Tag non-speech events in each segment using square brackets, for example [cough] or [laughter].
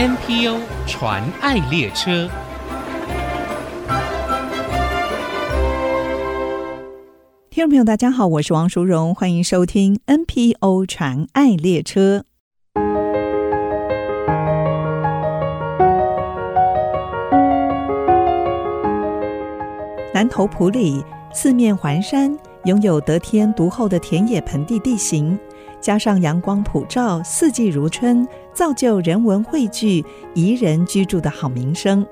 NPO 传爱列车，听众朋友，大家好，我是王淑荣，欢迎收听 NPO 传爱列车。南投埔里四面环山，拥有得天独厚的田野盆地地形。加上阳光普照，四季如春，造就人文汇聚、宜人居住的好名声。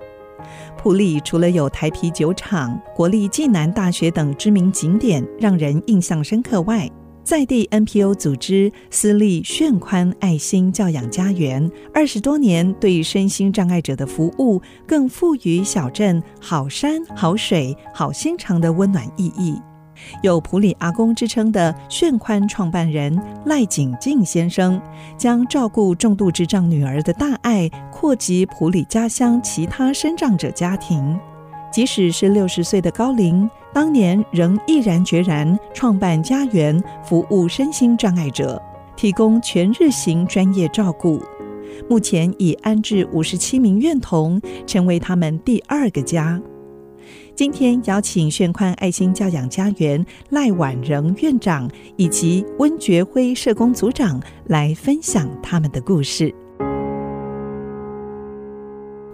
埔里除了有台啤酒厂、国立暨南大学等知名景点，让人印象深刻外，在地 NPO 组织私立炫宽爱心教养家园，二十多年对身心障碍者的服务，更赋予小镇好山好水好心肠的温暖意义。有“普里阿公”之称的炫宽创办人赖景进先生，将照顾重度智障女儿的大爱扩及普里家乡其他身障者家庭。即使是六十岁的高龄，当年仍毅然决然创办家园，服务身心障碍者，提供全日型专业照顾。目前已安置五十七名院童，成为他们第二个家。今天邀请炫宽爱心教养家园赖婉莹院长以及温觉辉社工组长来分享他们的故事。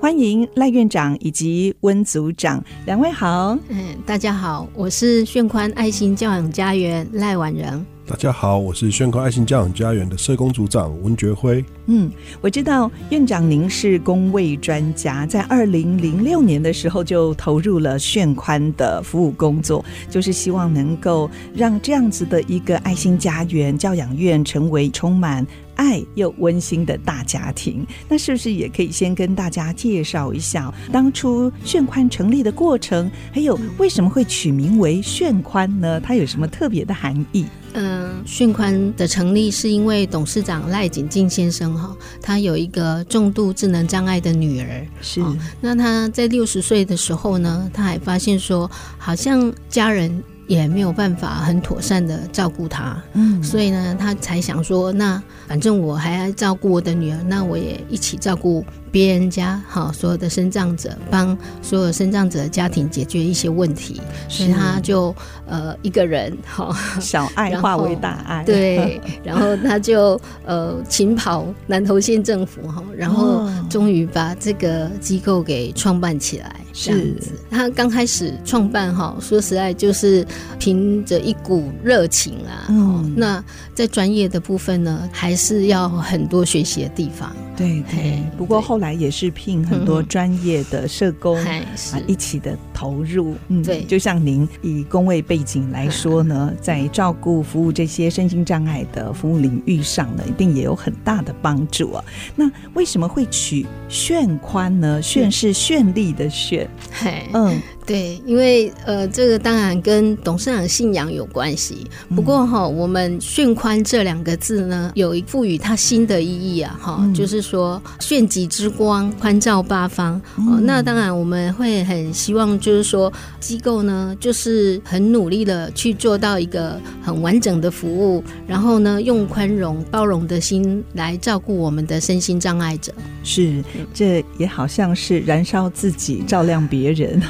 欢迎赖院长以及温组长，两位好。嗯，大家好，我是炫宽爱心教养家园赖婉莹。大家好，我是炫宽爱心教养家园的社工组长文觉辉。嗯，我知道院长您是工位专家，在二零零六年的时候就投入了炫宽的服务工作，就是希望能够让这样子的一个爱心家园教养院成为充满爱又温馨的大家庭。那是不是也可以先跟大家介绍一下当初炫宽成立的过程，还有为什么会取名为炫宽呢？它有什么特别的含义？嗯，炫宽的成立是因为董事长赖景进先生哈，他有一个重度智能障碍的女儿，是。那他在六十岁的时候呢，他还发现说，好像家人也没有办法很妥善的照顾她，嗯，所以呢，她才想说，那反正我还要照顾我的女儿，那我也一起照顾。别人家好，所有的身障者帮所有身障者的家庭解决一些问题，所以他就呃一个人好小爱化为大爱，对，然后他就呃勤跑南投县政府哈，然后终于把这个机构给创办起来。这样子，他刚开始创办哈，说实在就是凭着一股热情啊。嗯，那在专业的部分呢，还是要很多学习的地方。对对，不过后来也是聘很多专业的社工啊，一起的投入。嗯，对，就像您以工位背景来说呢，在照顾服务这些身心障碍的服务领域上呢，一定也有很大的帮助啊。那为什么会取炫宽呢？炫是绚丽的炫，嘿，嗯。对，因为呃，这个当然跟董事长信仰有关系。不过哈，我们“炫宽”这两个字呢，有一赋予它新的意义啊，哈、嗯，就是说“炫极之光，宽照八方”嗯。哦，那当然我们会很希望，就是说机构呢，就是很努力的去做到一个很完整的服务，然后呢，用宽容包容的心来照顾我们的身心障碍者。是，这也好像是燃烧自己，照亮别人。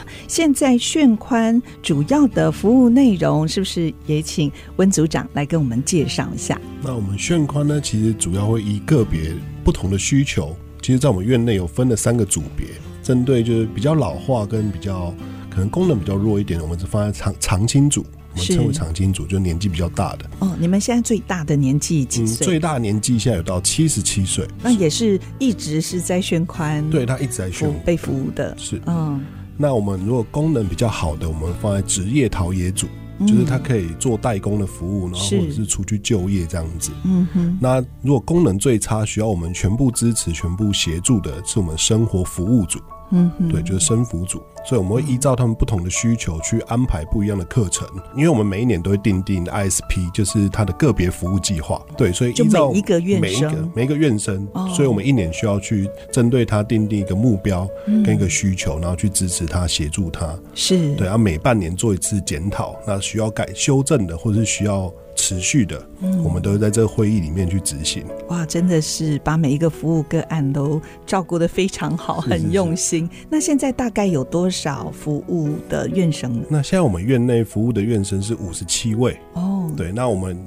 现在炫宽主要的服务内容，是不是也请温组长来跟我们介绍一下？那我们炫宽呢，其实主要会以个别不同的需求，其实在我们院内有分了三个组别，针对就是比较老化跟比较可能功能比较弱一点，我们是放在长长青组。我们称为长青组，就年纪比较大的。哦，你们现在最大的年纪几岁？嗯，最大年纪现在有到七十七岁。那也是一直是在宣宽，对，他一直在宣被服务的。是，嗯。那我们如果功能比较好的，我们放在职业陶冶组，嗯，就是他可以做代工的服务，然后或者是出去就业这样子。嗯哼。那如果功能最差，需要我们全部支持、全部协助的，是我们生活服务组。嗯哼，对，就是生服组，所以我们会依照他们不同的需求去安排不一样的课程，因为我们每一年都会定定 ISP，就是他的个别服务计划。对，所以依照每一个院生，每一个院生，所以我们一年需要去针对他定定一个目标跟一个需求，然后去支持他、协助他。是对，然后每半年做一次检讨，那需要改修正的或者是需要持续的，嗯，我们都会在这个会议里面去执行。哇，真的是把每一个服务个案都照顾的非常好，很用心。是是是。那现在大概有多少服务的院生？那现在我们院内服务的院生是五十七位。哦，对，那我们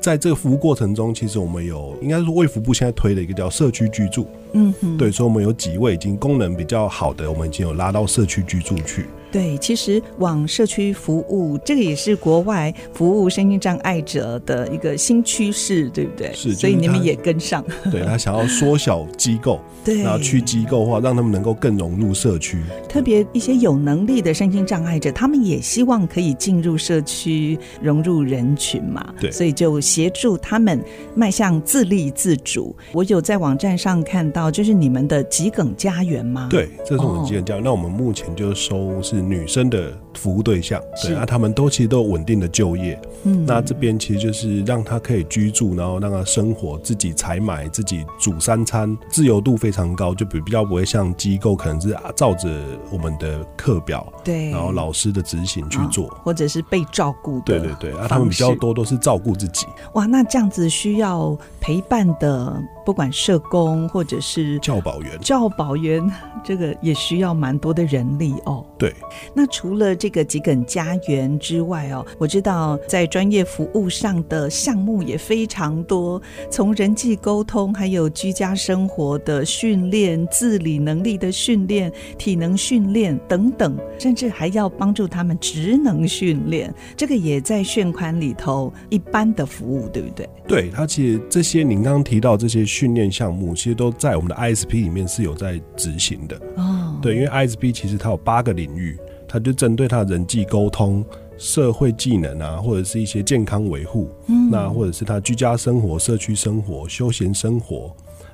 在这个服务过程中，其实我们有，应该是卫福部现在推的一个叫社区居住。嗯哼，对，所以我们有几位已经功能比较好的，我们已经有拉到社区居住去。对，其实往社区服务，这个也是国外服务身心障碍者的一个新趋势，对不对？是，所以你们也跟上。[laughs] 对，他想要缩小机构，[laughs] 对，然后去机构化，让他们能够更融入社区。特别一些有能力的身心障碍者，他们也希望可以进入社区，融入人群嘛。对，所以就协助他们迈向自立自主。我有在网站上看到，就是你们的桔梗家园吗？对，这是我们桔梗家园。哦，那我们目前就收是。女生的服务对象，对啊，他们都其实都有稳定的就业。嗯，那这边其实就是让他可以居住，然后让他生活，自己采买，自己煮三餐，自由度非常高，就比比较不会像机构可能是照着我们的课表，对，然后老师的执行去做，哦，或者是被照顾的。对对对，啊，他们比较多都是照顾自己。哇，那这样子需要陪伴的。不管社工或者是教保员，教保员这个也需要蛮多的人力哦。对，那除了这个桔梗家园之外哦，我知道在专业服务上的项目也非常多，从人际沟通，还有居家生活的训练、自理能力的训练、体能训练等等，甚至还要帮助他们职能训练，这个也在炫款里头一般的服务，对不对？对，它其实这些您刚刚提到这些。训练项目其实都在我们的 ISP 里面是有在执行的哦。对，因为 ISP 其实它有八个领域，它就针对他人际沟通、社会技能啊，或者是一些健康维护，嗯，那或者是他居家生活、社区生活、休闲生活。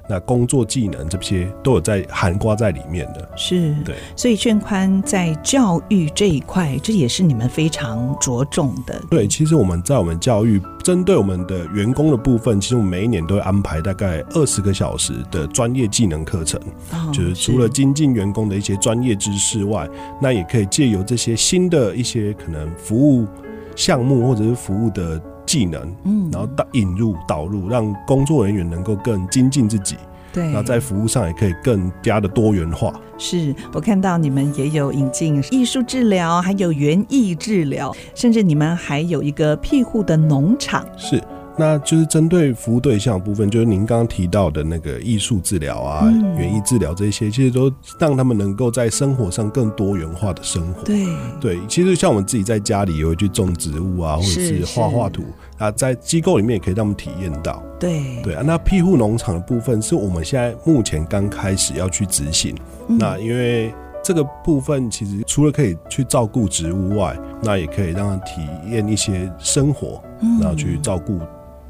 那工作技能这些都有在涵盖在里面的，是对，所以卷宽在教育这一块，这也是你们非常着重的。对，其实我们在我们教育针对我们的员工的部分，其实我们每一年都会安排大概二十个小时的专业技能课程，哦，就是除了精进员工的一些专业知识外，那也可以借由这些新的一些可能服务项目或者是服务的。技能，嗯，然后导引入导入，让工作人员能够更精进自己，对，然后在服务上也可以更加的多元化。是我看到你们也有引进艺术治疗，还有园艺治疗，甚至你们还有一个庇护的农场。是。那就是针对服务对象的部分，就是您刚刚提到的那个艺术治疗啊、园艺治疗这些，其实都让他们能够在生活上更多元化的生活。对对，其实像我们自己在家里也会去种植物啊，或者是画画图啊，在机构里面也可以让他们体验到。对对啊，那庇护农场的部分是我们现在目前刚开始要去执行。那因为这个部分其实除了可以去照顾植物外，那也可以让他体验一些生活，然后去照顾。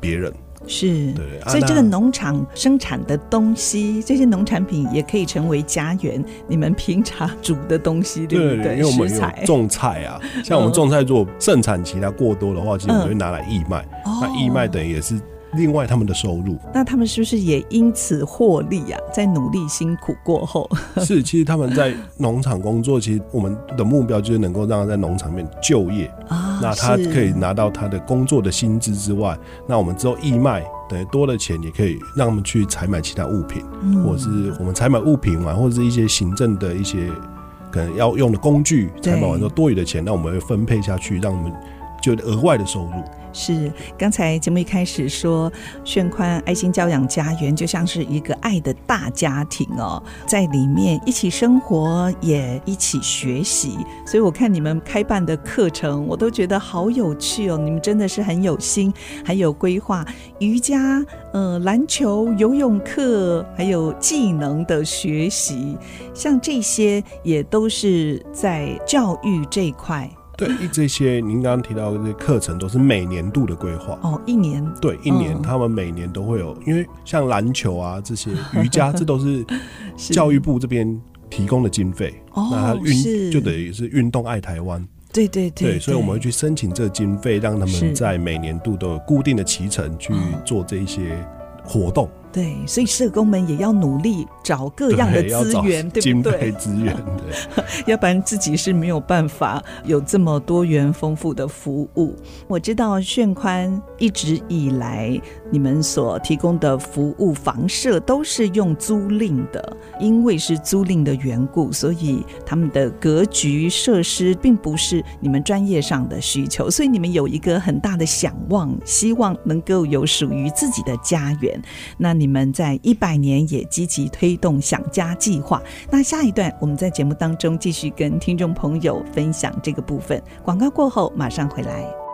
别人。是，对，所以这个农场生产的东西，这些农产品也可以成为家园你们平常煮的东西，对不对？因为我们有种菜啊，像我们种菜，如果盛产期它过多的话，其实我们会拿来义卖，那义卖等于也是。另外，他们的收入，那他们是不是也因此获利啊？在努力辛苦过后，[laughs] 是，其实他们在农场工作，其实我们的目标就是能够让他在农场里面就业啊，那他可以拿到他的工作的薪资之外，那我们之后义卖等于多的钱，也可以让他们去采买其他物品，嗯、或者是我们采买物品完，或者是一些行政的一些可能要用的工具，采买完之后多余的钱，那我们会分配下去，让我们就额外的收入。是，刚才节目一开始说，炫宽爱心教养家园就像是一个爱的大家庭哦，在里面一起生活，也一起学习。所以我看你们开办的课程，我都觉得好有趣哦。你们真的是很有心，还有规划瑜伽、呃篮球、游泳课，还有技能的学习，像这些也都是在教育这一块。对，这些您刚刚提到的这些课程都是每年度的规划。哦，一年。对一年，他们每年都会有，因为像篮球啊这些瑜伽，这都是 [laughs] 教育部这边提供的经费，那他运就等于是运动爱台湾，对对对，对，所以我们会去申请这个经费，让他们在每年度都有固定的期程去做这一些活动。对，所以社工们也要努力找各样的资源，对不对？资源，[laughs] 对，要不然自己是没有办法有这么多元丰富的服务。我知道炫宽一直以来，你们所提供的服务房舍都是用租赁的，因为是租赁的缘故，所以他们的格局设施并不是你们专业上的需求，所以你们有一个很大的想望，希望能够有属于自己的家园。那你们在一百年也积极推动想家计划。那下一段我们在节目当中继续跟听众朋友分享这个部分。广告过后马上回来。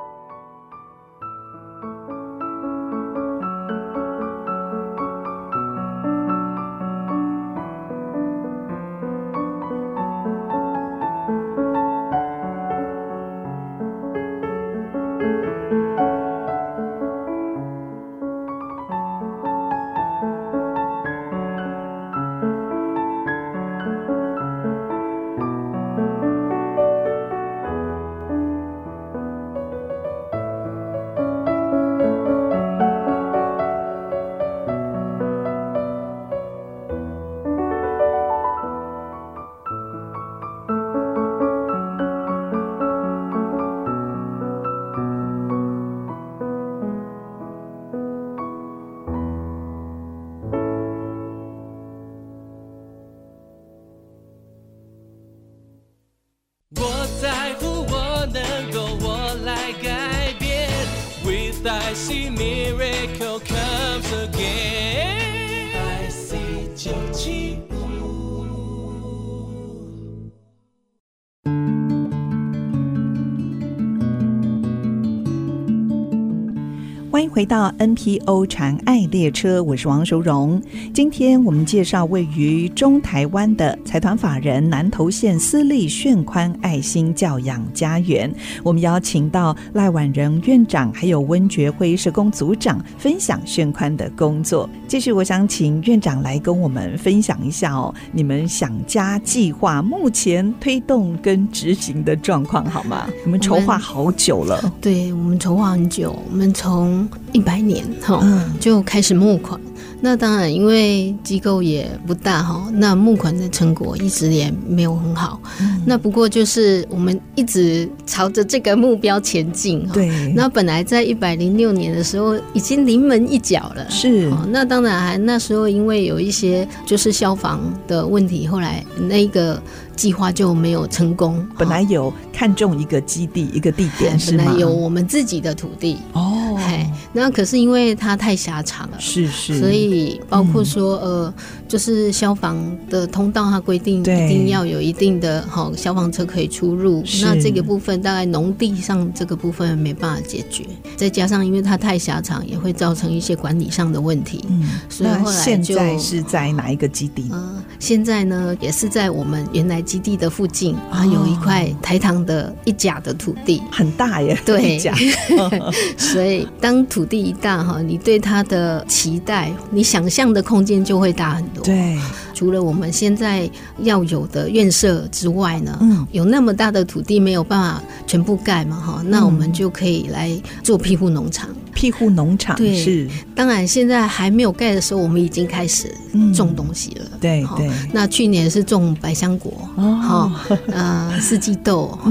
see 回到 NPO 传爱列车，我是王淑荣。今天我们介绍位于中台湾的财团法人南投县私立炫宽爱心教养家园。我们邀请到赖婉仁院长，还有温觉辉社工组长，分享炫宽的工作。继续，我想请院长来跟我们分享一下哦，你们想家计划目前推动跟执行的状况好吗？你们筹划好久了，对，我们筹划很久，我们从。一百年哈，就开始募款。那当然，因为机构也不大哈，那募款的成果一直也没有很好。嗯、那不过就是我们一直朝着这个目标前进。对。那本来在一百零六年的时候已经临门一脚了。是。那当然还那时候因为有一些就是消防的问题，后来那个计划就没有成功。本来有看中一个基地一个地点？[laughs] 本来有我们自己的土地哦。嘿，那可是因为它太狭长了。是是。所以。包括说，呃，就是消防的通道，它规定一定要有一定的好消防车可以出入。那这个部分大概农地上这个部分没办法解决，再加上因为它太狭长，也会造成一些管理上的问题。嗯，所以后来现在是在哪一个基地？呃，现在呢也是在我们原来基地的附近啊，有一块台糖的一甲的土地，很大耶。对，[laughs] 一甲 [laughs] 所以当土地一大哈，你对它的期待，你。想象的空间就会大很多。对，除了我们现在要有的院舍之外呢，嗯，有那么大的土地没有办法全部盖嘛，哈，那我们就可以来做庇护农场。庇护农场对，是。当然，现在还没有盖的时候，我们已经开始种东西了。对对。那去年是种百香果，哦，[laughs] 呃，四季豆，哈，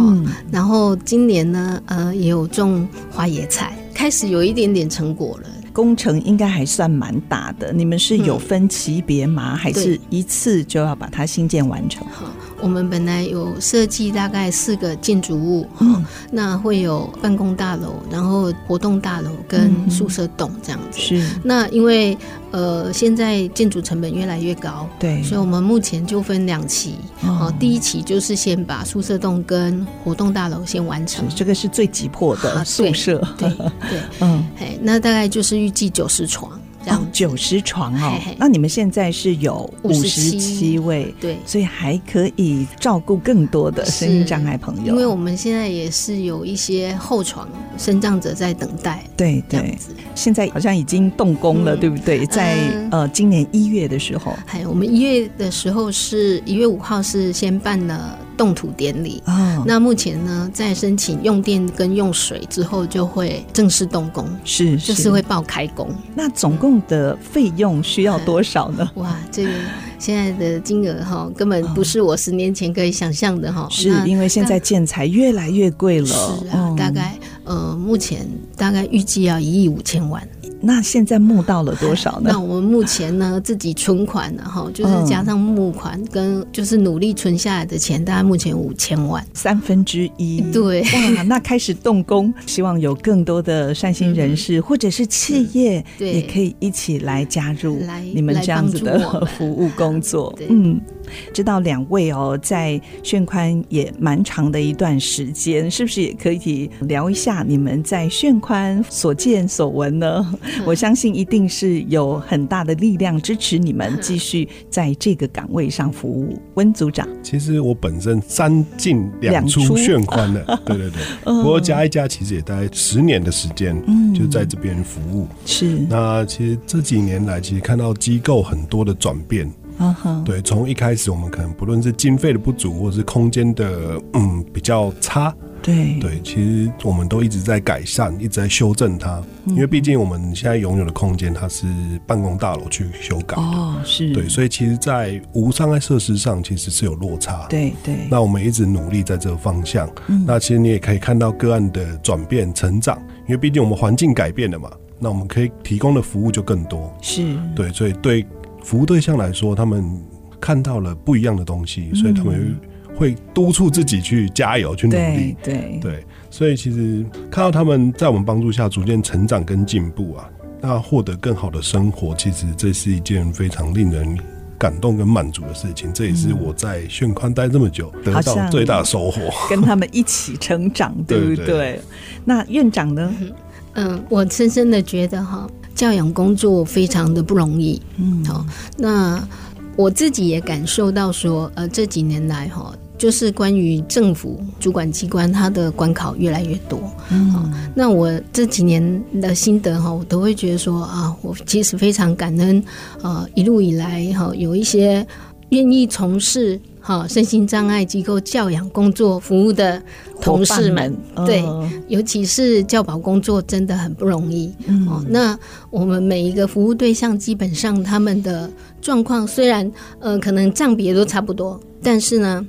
然后今年呢，呃，也有种花椰菜，开始有一点点成果了。工程应该还算蛮大的，你们是有分级别吗？嗯、还是一次就要把它新建完成？好，我们本来有设计大概四个建筑物，嗯，那会有办公大楼，然后活动大楼跟宿舍栋这样子。是，那因为。呃，现在建筑成本越来越高，对，所以我们目前就分两期。哦，第一期就是先把宿舍栋跟活动大楼先完成，这个是最急迫的宿舍。对，对 [laughs] 嗯，哎，那大概就是预计九十床。哦，九十床哦，嘿嘿，那你们现在是有五十七位，对，所以还可以照顾更多的身心障碍朋友。因为我们现在也是有一些后床身障者在等待，对对。现在好像已经动工了，嗯、对不对？在、嗯、呃今年一月的时候，还有我们一月的时候是一月五号是先办了。动土典礼。哦，那目前呢，在申请用电跟用水之后，就会正式动工，是，是就是会报开工。那总共的费用需要多少呢？[laughs] 哇，这个。现在的金额哈，根本不是我十年前可以想象的哈。是因为现在建材越来越贵了。是啊，大概呃，目前大概预计要一亿五千万。那现在募到了多少呢？[laughs] 那我们目前呢，自己存款呢，哈，就是加上募款跟就是努力存下来的钱，大概目前五千万，三分之一。对，哇，那开始动工，希望有更多的善心人士或者是企业，也可以一起来加入你们这样子的服务工作。嗯。知道两位哦，在炫宽也蛮长的一段时间，是不是也可以聊一下你们在炫宽所见所闻呢？嗯、我相信一定是有很大的力量支持你们继续在这个岗位上服务。温组长，其实我本身三进两出炫宽的，[laughs] 对对对，不过加一加，其实也大概十年的时间，嗯，就在这边服务。是，那其实这几年来，其实看到机构很多的转变。Uh huh. 对，从一开始我们可能不论是经费的不足，或者是空间的嗯比较差，对对，其实我们都一直在改善，一直在修正它。嗯、因为毕竟我们现在拥有的空间，它是办公大楼去修改的，哦，是对，所以其实，在无障碍设施上其实是有落差。对对，那我们一直努力在这个方向。嗯、那其实你也可以看到个案的转变成长，因为毕竟我们环境改变了嘛，那我们可以提供的服务就更多。是对，所以对。服务对象来说，他们看到了不一样的东西，所以他们会督促自己去加油、去努力。对对，对，所以其实看到他们在我们帮助下逐渐成长跟进步啊，那获得更好的生活，其实这是一件非常令人感动跟满足的事情。这也是我在炫宽待这么久得到最大的收获。跟他们一起成长，[laughs] 对不对？对对对，那院长呢？嗯，我深深的觉得哈。教养工作非常的不容易，嗯，好，那我自己也感受到说，呃，这几年来哈，就是关于政府主管机关它的关考越来越多，嗯，那我这几年的心得哈，我都会觉得说啊，我其实非常感恩，呃，一路以来哈，有一些愿意从事。好，身心障碍机构教养工作服务的同事们，们对，尤其是教保工作真的很不容易。嗯、哦，那我们每一个服务对象，基本上他们的状况虽然，呃，可能账别都差不多，但是呢。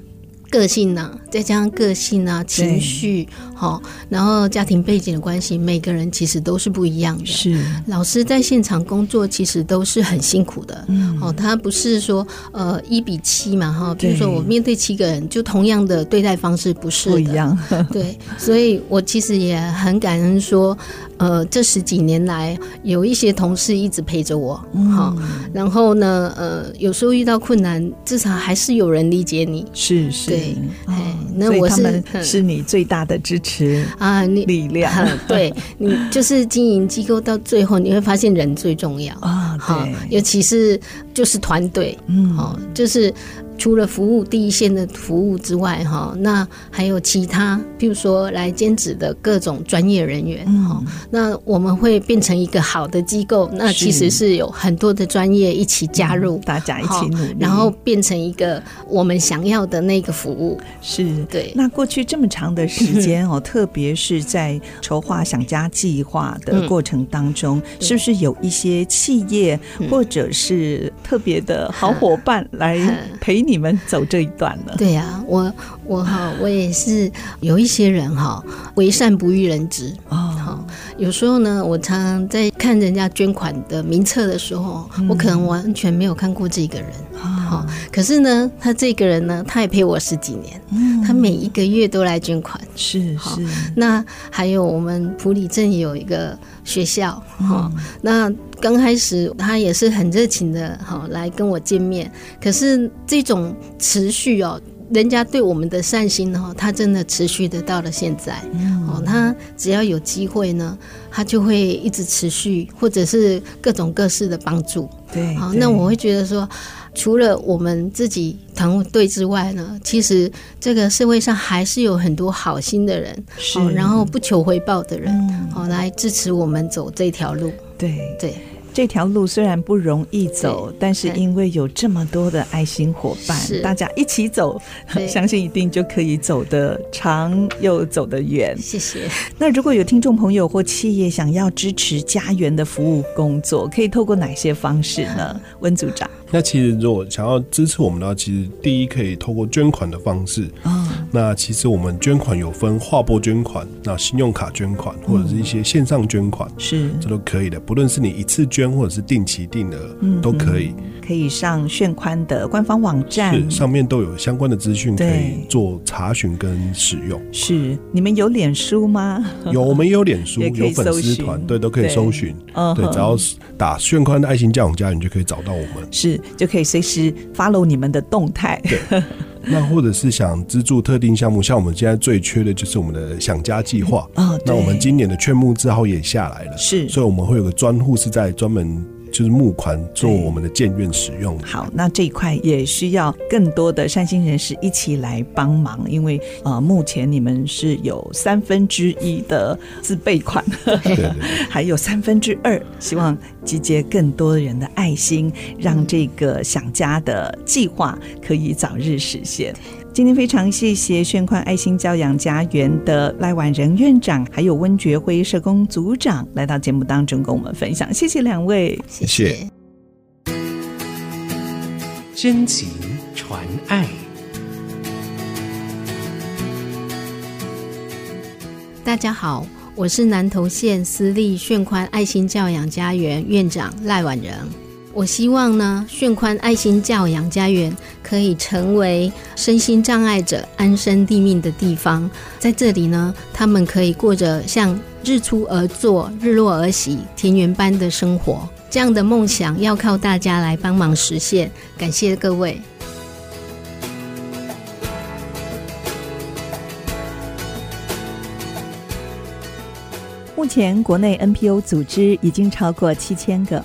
个性呢、啊，再加上个性啊，情绪好对，然后家庭背景的关系，每个人其实都是不一样的。是老师在现场工作，其实都是很辛苦的。嗯，哦，他不是说呃一比七嘛哈，比如说我面对七个人，就同样的对待方式不是的。不一样。对，所以我其实也很感恩说。呃，这十几年来，有一些同事一直陪着我，好、嗯，然后呢，呃，有时候遇到困难，至少还是有人理解你，是是，对，哦、那我是是你最大的支持啊，你力量，对你就是经营机构到最后，你会发现人最重要。啊，对，尤其是就是团队，嗯，哦，就是。除了服务第一线的服务之外，哈，那还有其他，比如说来兼职的各种专业人员，哈、嗯，那我们会变成一个好的机构，那其实是有很多的专业一起加入，嗯、大家一起努力，然后变成一个我们想要的那个服务。是对。那过去这么长的时间 [laughs] 哦，特别是在筹划想家计划的过程当中，嗯、是不是有一些企业或者是特别的好伙伴来陪？你们走这一段了，对呀、我我哈，我也是有一些人哈，为善不欲人知哦。好，有时候呢，我常常在看人家捐款的名册的时候，嗯、我可能完全没有看过这个人。好、哦，可是呢，他这个人呢，他也陪我十几年，嗯、他每一个月都来捐款。是好，那还有我们普里镇有一个学校，哈、嗯，那。刚开始他也是很热情的，哈来跟我见面。可是这种持续哦，人家对我们的善心哦，他真的持续的到了现在。哦，他只要有机会呢，他就会一直持续，或者是各种各式的帮助。对，好，那我会觉得说，除了我们自己团队之外呢，其实这个社会上还是有很多好心的人，是然后不求回报的人，好来支持我们走这条路。对对。对这条路虽然不容易走，但是因为有这么多的爱心伙伴，大家一起走，[laughs] 相信一定就可以走得长又走得远。谢谢。那如果有听众朋友或企业想要支持家园的服务工作，可以透过哪些方式呢？[laughs] 温组长。那其实如果想要支持我们的话，其实第一可以透过捐款的方式。哦。那其实我们捐款有分划拨捐款、那信用卡捐款或者是一些线上捐款，是这都可以的。不论是你一次捐或者是定期定额，嗯，都可以。可以上炫宽的官方网站，是上面都有相关的资讯可以做查询跟使用。是你们有脸书吗？[laughs] 有，我们也有脸书，有粉丝团，对，都可以搜寻。对，只要打炫宽的爱心教养家园，你就可以找到我们。是，就可以随时 follow 你们的动态。对。[laughs] 那或者是想资助特定项目，像我们现在最缺的就是我们的想家计划。啊，那我们今年的劝募之后也下来了，是，所以我们会有个专户是在专门。就是募款做我们的建院使用。好，那这一块也需要更多的善心人士一起来帮忙，因为呃，目前你们是有三分之一的自备款，对对对，[laughs] 还有三分之二，希望集结更多人的爱心，让这个想家的计划可以早日实现。今天非常谢谢炫宽爱心教养家园的赖婉仁院长，还有温觉辉社工组长来到节目当中跟我们分享，谢谢两位，谢谢。真情传爱，大家好，我是南投县私立炫宽爱心教养家园院长赖婉仁。我希望呢，炫宽爱心教养家园可以成为身心障碍者安身立命的地方。在这里呢，他们可以过着像日出而作、日落而息、田园般的生活。这样的梦想要靠大家来帮忙实现。感谢各位。目前国内 NPO 组织已经超过七千个。